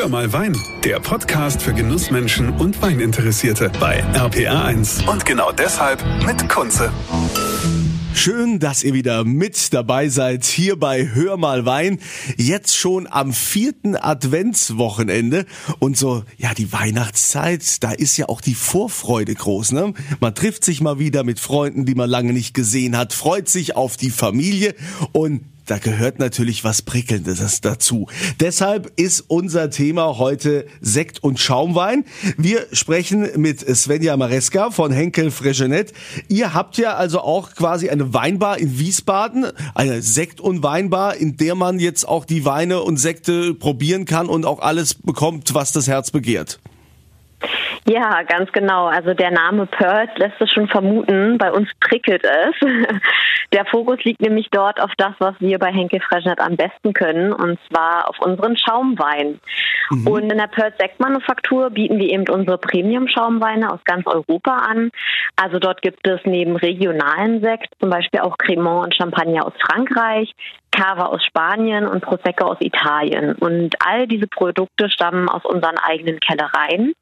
Hör mal Wein, der Podcast für Genussmenschen und Weininteressierte bei RPR1. Und genau deshalb mit Kunze. Schön, dass ihr wieder mit dabei seid hier bei Hör mal Wein. Jetzt schon am vierten Adventswochenende und so, ja, die Weihnachtszeit, da ist ja auch die Vorfreude groß, ne? Man trifft sich mal wieder mit Freunden, die man lange nicht gesehen hat, freut sich auf die Familie und da gehört natürlich was Prickelndes dazu. Deshalb ist unser Thema heute Sekt und Schaumwein. Wir sprechen mit Svenja Mareska von Henkel Fregenet. Ihr habt ja also auch quasi eine Weinbar in Wiesbaden, eine Sekt- und Weinbar, in der man jetzt auch die Weine und Sekte probieren kann und auch alles bekommt, was das Herz begehrt. Ja, ganz genau. Also der Name Perth lässt es schon vermuten. Bei uns prickelt es. Der Fokus liegt nämlich dort auf das, was wir bei Henkel Freschnet am besten können, und zwar auf unseren Schaumwein. Mhm. Und in der Perth Sektmanufaktur bieten wir eben unsere Premium-Schaumweine aus ganz Europa an. Also dort gibt es neben regionalen Sekt zum Beispiel auch Cremant und Champagner aus Frankreich, Cava aus Spanien und Prosecco aus Italien. Und all diese Produkte stammen aus unseren eigenen Kellereien.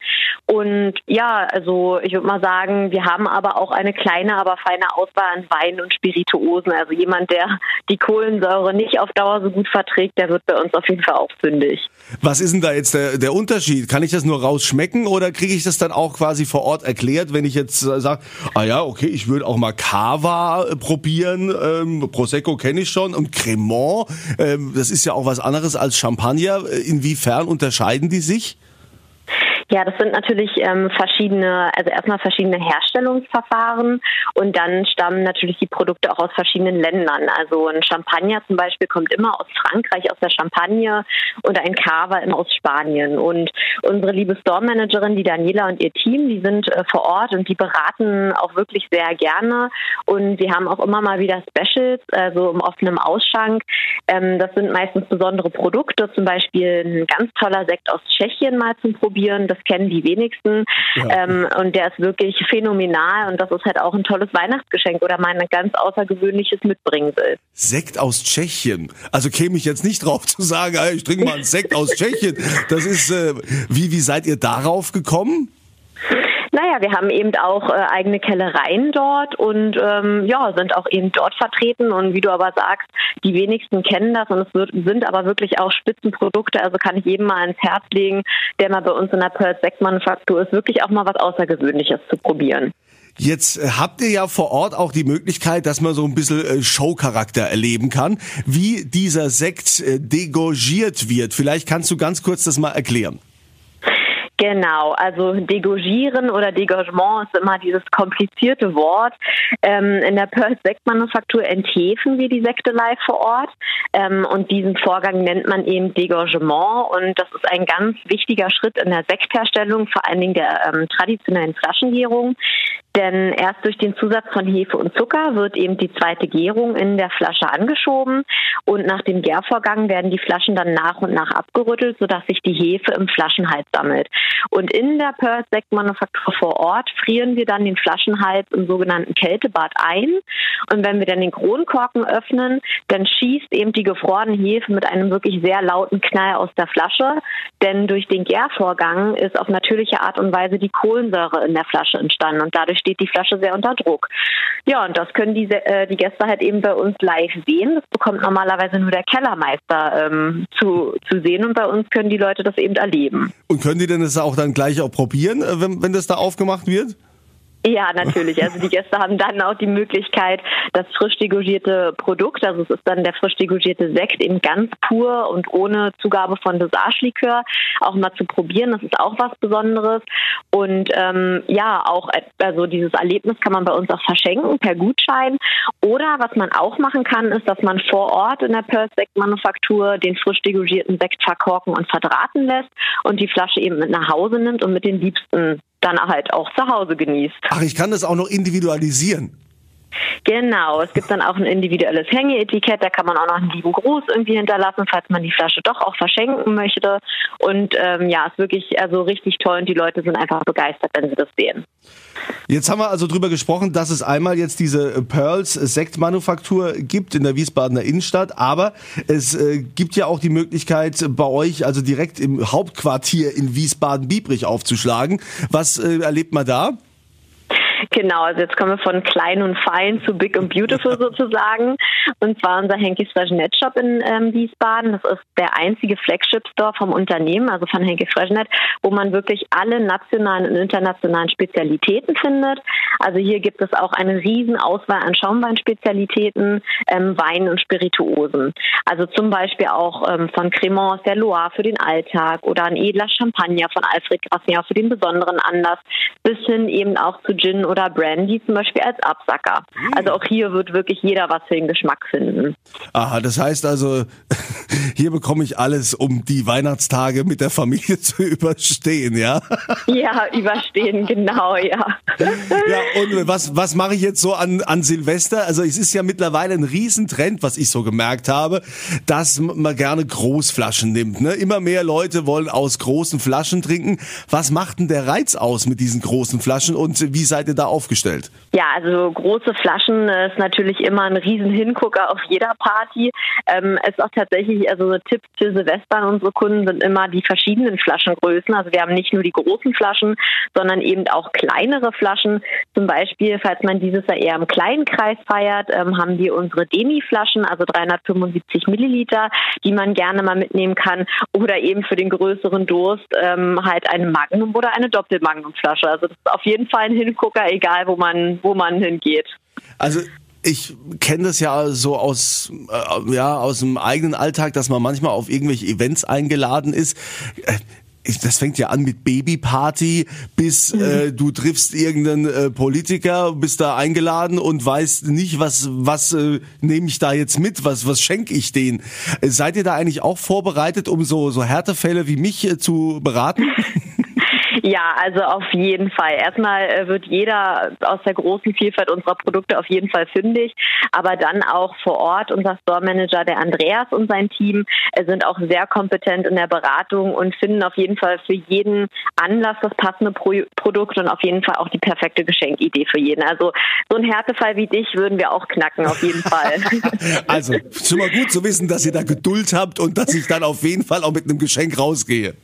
Und ja, also ich würde mal sagen, wir haben aber auch eine kleine, aber feine Auswahl an Wein und Spirituosen. Also jemand, der die Kohlensäure nicht auf Dauer so gut verträgt, der wird bei uns auf jeden Fall auch fündig. Was ist denn da jetzt der, der Unterschied? Kann ich das nur rausschmecken oder kriege ich das dann auch quasi vor Ort erklärt, wenn ich jetzt äh, sage, ah ja, okay, ich würde auch mal Cava äh, probieren, ähm, Prosecco kenne ich schon und Cremant, ähm, das ist ja auch was anderes als Champagner. Inwiefern unterscheiden die sich? Ja, das sind natürlich ähm, verschiedene, also erstmal verschiedene Herstellungsverfahren und dann stammen natürlich die Produkte auch aus verschiedenen Ländern. Also ein Champagner zum Beispiel kommt immer aus Frankreich, aus der Champagne und ein Cava immer aus Spanien. Und unsere liebe Store-Managerin, die Daniela und ihr Team, die sind äh, vor Ort und die beraten auch wirklich sehr gerne. Und sie haben auch immer mal wieder Specials, also im offenen Ausschank. Ähm, das sind meistens besondere Produkte, zum Beispiel ein ganz toller Sekt aus Tschechien mal zum Probieren. Das das kennen die wenigsten. Ja. Ähm, und der ist wirklich phänomenal und das ist halt auch ein tolles Weihnachtsgeschenk oder mein ganz außergewöhnliches Mitbringsel. Sekt aus Tschechien. Also käme ich jetzt nicht drauf zu sagen, ich trinke mal einen Sekt aus Tschechien. Das ist, äh, wie, wie seid ihr darauf gekommen? Naja, wir haben eben auch äh, eigene Kellereien dort und ähm, ja, sind auch eben dort vertreten. Und wie du aber sagst, die wenigsten kennen das und es wird, sind aber wirklich auch Spitzenprodukte. Also kann ich jedem mal ins Herz legen, der mal bei uns in der Perth Sektmanufaktur ist, wirklich auch mal was Außergewöhnliches zu probieren. Jetzt äh, habt ihr ja vor Ort auch die Möglichkeit, dass man so ein bisschen äh, Showcharakter erleben kann, wie dieser Sekt äh, degorgiert wird. Vielleicht kannst du ganz kurz das mal erklären. Genau, also degorgieren oder Degorgement ist immer dieses komplizierte Wort. Ähm, in der Perth Sektmanufaktur enthefen wir die Sekte live vor Ort ähm, und diesen Vorgang nennt man eben Degorgement und das ist ein ganz wichtiger Schritt in der Sektherstellung, vor allen Dingen der ähm, traditionellen Flaschengärung. Denn erst durch den Zusatz von Hefe und Zucker wird eben die zweite Gärung in der Flasche angeschoben und nach dem Gärvorgang werden die Flaschen dann nach und nach abgerüttelt, sodass sich die Hefe im Flaschenhals sammelt. Und in der Perth Sektmanufaktur vor Ort frieren wir dann den Flaschenhals im sogenannten Kältebad ein. Und wenn wir dann den Kronkorken öffnen, dann schießt eben die gefrorene Hefe mit einem wirklich sehr lauten Knall aus der Flasche. Denn durch den Gärvorgang ist auf natürliche Art und Weise die Kohlensäure in der Flasche entstanden und dadurch steht die Flasche sehr unter Druck. Ja, und das können die, äh, die Gäste halt eben bei uns live sehen. Das bekommt normalerweise nur der Kellermeister ähm, zu, zu sehen und bei uns können die Leute das eben erleben. Und können die denn das auch dann gleich auch probieren, äh, wenn, wenn das da aufgemacht wird? Ja, natürlich. Also die Gäste haben dann auch die Möglichkeit, das frisch degorgierte Produkt, also es ist dann der frisch degorgierte Sekt eben ganz pur und ohne Zugabe von Dosage-Likör auch mal zu probieren. Das ist auch was Besonderes. Und ähm, ja, auch also dieses Erlebnis kann man bei uns auch verschenken per Gutschein. Oder was man auch machen kann, ist, dass man vor Ort in der Perth Sektmanufaktur den frisch degorgierten Sekt verkorken und verdrahten lässt und die Flasche eben mit nach Hause nimmt und mit den Liebsten dann halt auch zu Hause genießt. Ach, ich kann das auch noch individualisieren. Genau, es gibt dann auch ein individuelles Hängeetikett, da kann man auch noch einen lieben Gruß irgendwie hinterlassen, falls man die Flasche doch auch verschenken möchte. Und ähm, ja, ist wirklich also richtig toll und die Leute sind einfach begeistert, wenn sie das sehen. Jetzt haben wir also drüber gesprochen, dass es einmal jetzt diese Pearls Sektmanufaktur gibt in der Wiesbadener Innenstadt, aber es äh, gibt ja auch die Möglichkeit bei euch also direkt im Hauptquartier in Wiesbaden-Biebrich aufzuschlagen. Was äh, erlebt man da? Genau, also jetzt kommen wir von klein und fein zu big and beautiful sozusagen. Und zwar unser Henkis Freshenet Shop in ähm, Wiesbaden. Das ist der einzige Flagship Store vom Unternehmen, also von Henkis Freshenet, wo man wirklich alle nationalen und internationalen Spezialitäten findet. Also hier gibt es auch eine riesen Auswahl an Schaumweinspezialitäten, ähm, Weinen und Spirituosen. Also zum Beispiel auch ähm, von Cremant der Loire für den Alltag oder ein edler Champagner von Alfred Grassia für den besonderen Anlass, bis hin eben auch zu Gin oder Brandy zum Beispiel als Absacker. Mhm. Also auch hier wird wirklich jeder was für den Geschmack finden. Aha, das heißt also, hier bekomme ich alles, um die Weihnachtstage mit der Familie zu überstehen, ja? Ja, überstehen, genau, ja. Ja, und was, was mache ich jetzt so an, an Silvester? Also es ist ja mittlerweile ein Riesentrend, was ich so gemerkt habe, dass man gerne Großflaschen nimmt. Ne? Immer mehr Leute wollen aus großen Flaschen trinken. Was macht denn der Reiz aus mit diesen großen Flaschen und wie seid ihr da aufgestellt? Ja, also große Flaschen ist natürlich immer ein riesen Hingucker auf jeder Party. Ähm, ist auch tatsächlich, also Tipp für Silvester an unsere Kunden sind immer die verschiedenen Flaschengrößen. Also wir haben nicht nur die großen Flaschen, sondern eben auch kleinere Flaschen. Zum Beispiel, falls man dieses Jahr eher im kleinen Kreis feiert, ähm, haben wir unsere Demi-Flaschen, also 375 Milliliter, die man gerne mal mitnehmen kann. Oder eben für den größeren Durst ähm, halt eine Magnum oder eine Doppelmagnum-Flasche. Also das ist auf jeden Fall ein Hingucker, egal wo man, wo man hingeht. Also ich kenne das ja so aus äh, ja aus dem eigenen Alltag, dass man manchmal auf irgendwelche Events eingeladen ist. Äh, das fängt ja an mit Babyparty, bis mhm. äh, du triffst irgendeinen äh, Politiker, bist da eingeladen und weißt nicht, was was äh, nehme ich da jetzt mit, was was schenke ich denen. Äh, seid ihr da eigentlich auch vorbereitet, um so so Härtefälle wie mich äh, zu beraten? Ja, also auf jeden Fall. Erstmal äh, wird jeder aus der großen Vielfalt unserer Produkte auf jeden Fall fündig, aber dann auch vor Ort unser Store Manager, der Andreas und sein Team äh, sind auch sehr kompetent in der Beratung und finden auf jeden Fall für jeden Anlass das passende Pro Produkt und auf jeden Fall auch die perfekte Geschenkidee für jeden. Also so ein Härtefall wie dich würden wir auch knacken, auf jeden Fall. also schon mal gut zu wissen, dass ihr da Geduld habt und dass ich dann auf jeden Fall auch mit einem Geschenk rausgehe.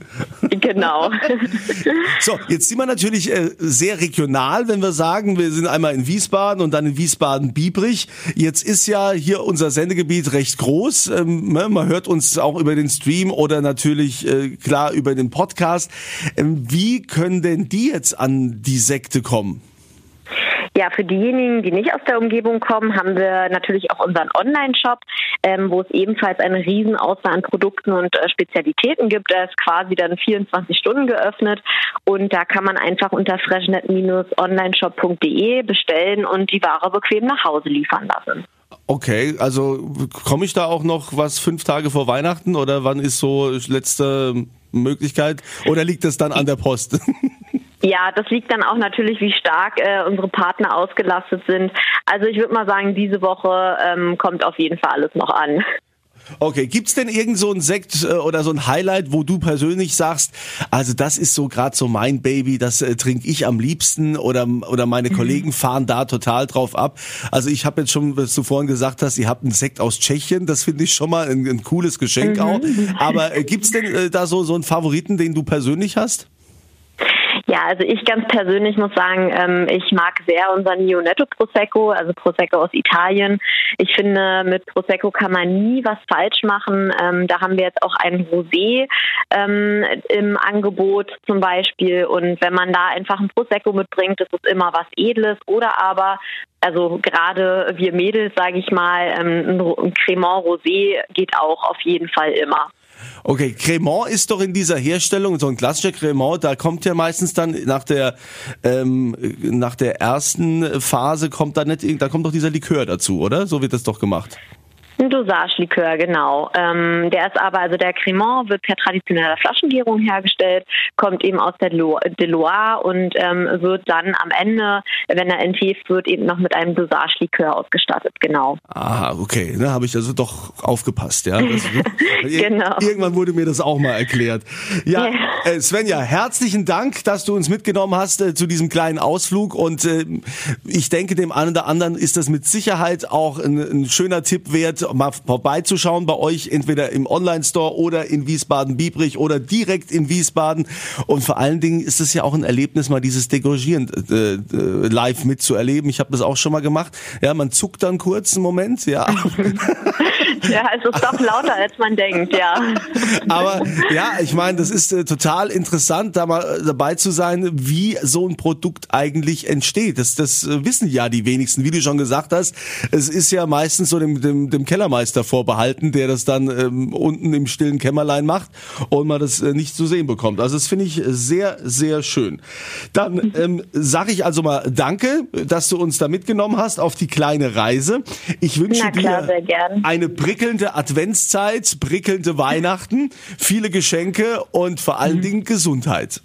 Genau. So, jetzt sind wir natürlich äh, sehr regional, wenn wir sagen, wir sind einmal in Wiesbaden und dann in Wiesbaden-Biebrich. Jetzt ist ja hier unser Sendegebiet recht groß. Ähm, ne, man hört uns auch über den Stream oder natürlich äh, klar über den Podcast. Ähm, wie können denn die jetzt an die Sekte kommen? Ja, für diejenigen, die nicht aus der Umgebung kommen, haben wir natürlich auch unseren Online-Shop, ähm, wo es ebenfalls eine riesen Auswahl an Produkten und äh, Spezialitäten gibt. Er ist quasi dann 24 Stunden geöffnet und da kann man einfach unter freshnet-onlineshop.de bestellen und die Ware bequem nach Hause liefern lassen. Okay, also komme ich da auch noch was fünf Tage vor Weihnachten oder wann ist so letzte Möglichkeit oder liegt das dann an der Post? Ja, das liegt dann auch natürlich, wie stark äh, unsere Partner ausgelastet sind. Also ich würde mal sagen, diese Woche ähm, kommt auf jeden Fall alles noch an. Okay, gibt's denn irgend so ein Sekt äh, oder so ein Highlight, wo du persönlich sagst, also das ist so gerade so mein Baby, das äh, trinke ich am liebsten oder oder meine mhm. Kollegen fahren da total drauf ab. Also ich habe jetzt schon, was du vorhin gesagt hast, ihr habt einen Sekt aus Tschechien, das finde ich schon mal ein, ein cooles Geschenk mhm. auch. Aber äh, gibt's denn äh, da so so einen Favoriten, den du persönlich hast? Ja, also ich ganz persönlich muss sagen, ähm, ich mag sehr unser Neonetto Prosecco, also Prosecco aus Italien. Ich finde, mit Prosecco kann man nie was falsch machen. Ähm, da haben wir jetzt auch einen Rosé ähm, im Angebot zum Beispiel. Und wenn man da einfach ein Prosecco mitbringt, ist es immer was Edles. Oder aber also gerade wir Mädels, sage ich mal, ein Cremant Rosé geht auch auf jeden Fall immer. Okay, Cremant ist doch in dieser Herstellung, so ein klassischer Cremant, da kommt ja meistens dann nach der, ähm, nach der ersten Phase kommt da nicht, da kommt doch dieser Likör dazu, oder? So wird das doch gemacht. Ein Dosage-Likör, genau. Ähm, der ist aber, also der Cremant wird per traditioneller Flaschengärung hergestellt, kommt eben aus der Loire und ähm, wird dann am Ende, wenn er entheft wird, eben noch mit einem Dosage-Likör ausgestattet, genau. Ah, okay, da habe ich also doch aufgepasst, ja. Das, genau. Irgendwann wurde mir das auch mal erklärt. Ja, äh, Svenja, herzlichen Dank, dass du uns mitgenommen hast äh, zu diesem kleinen Ausflug und äh, ich denke, dem einen oder anderen ist das mit Sicherheit auch ein, ein schöner Tipp wert, mal vorbeizuschauen bei euch, entweder im Online-Store oder in Wiesbaden-Biebrich oder direkt in Wiesbaden. Und vor allen Dingen ist es ja auch ein Erlebnis, mal dieses Degorgieren äh, äh, live mitzuerleben. Ich habe das auch schon mal gemacht. Ja, man zuckt dann kurz einen Moment, ja. ja, es ist doch lauter, als man denkt, ja. Aber ja, ich meine, das ist äh, total interessant, da mal äh, dabei zu sein, wie so ein Produkt eigentlich entsteht. Das, das äh, wissen ja die wenigsten, wie du schon gesagt hast. Es ist ja meistens so dem, dem, dem Kellermeister vorbehalten, der das dann ähm, unten im stillen Kämmerlein macht und man das äh, nicht zu sehen bekommt. Also das finde ich sehr, sehr schön. Dann ähm, sage ich also mal Danke, dass du uns da mitgenommen hast auf die kleine Reise. Ich wünsche klar, dir eine prickelnde Adventszeit, prickelnde Weihnachten, viele Geschenke und vor allen Dingen Gesundheit.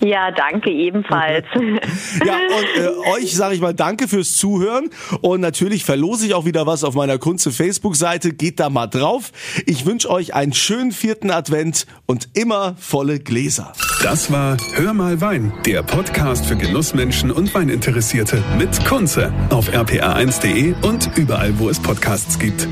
Ja, danke ebenfalls. ja, und äh, euch sage ich mal danke fürs Zuhören und natürlich verlose ich auch wieder was auf meiner Kunze Facebook-Seite. Geht da mal drauf. Ich wünsche euch einen schönen vierten Advent und immer volle Gläser. Das war Hör mal Wein, der Podcast für Genussmenschen und Weininteressierte mit Kunze auf rpa1.de und überall, wo es Podcasts gibt.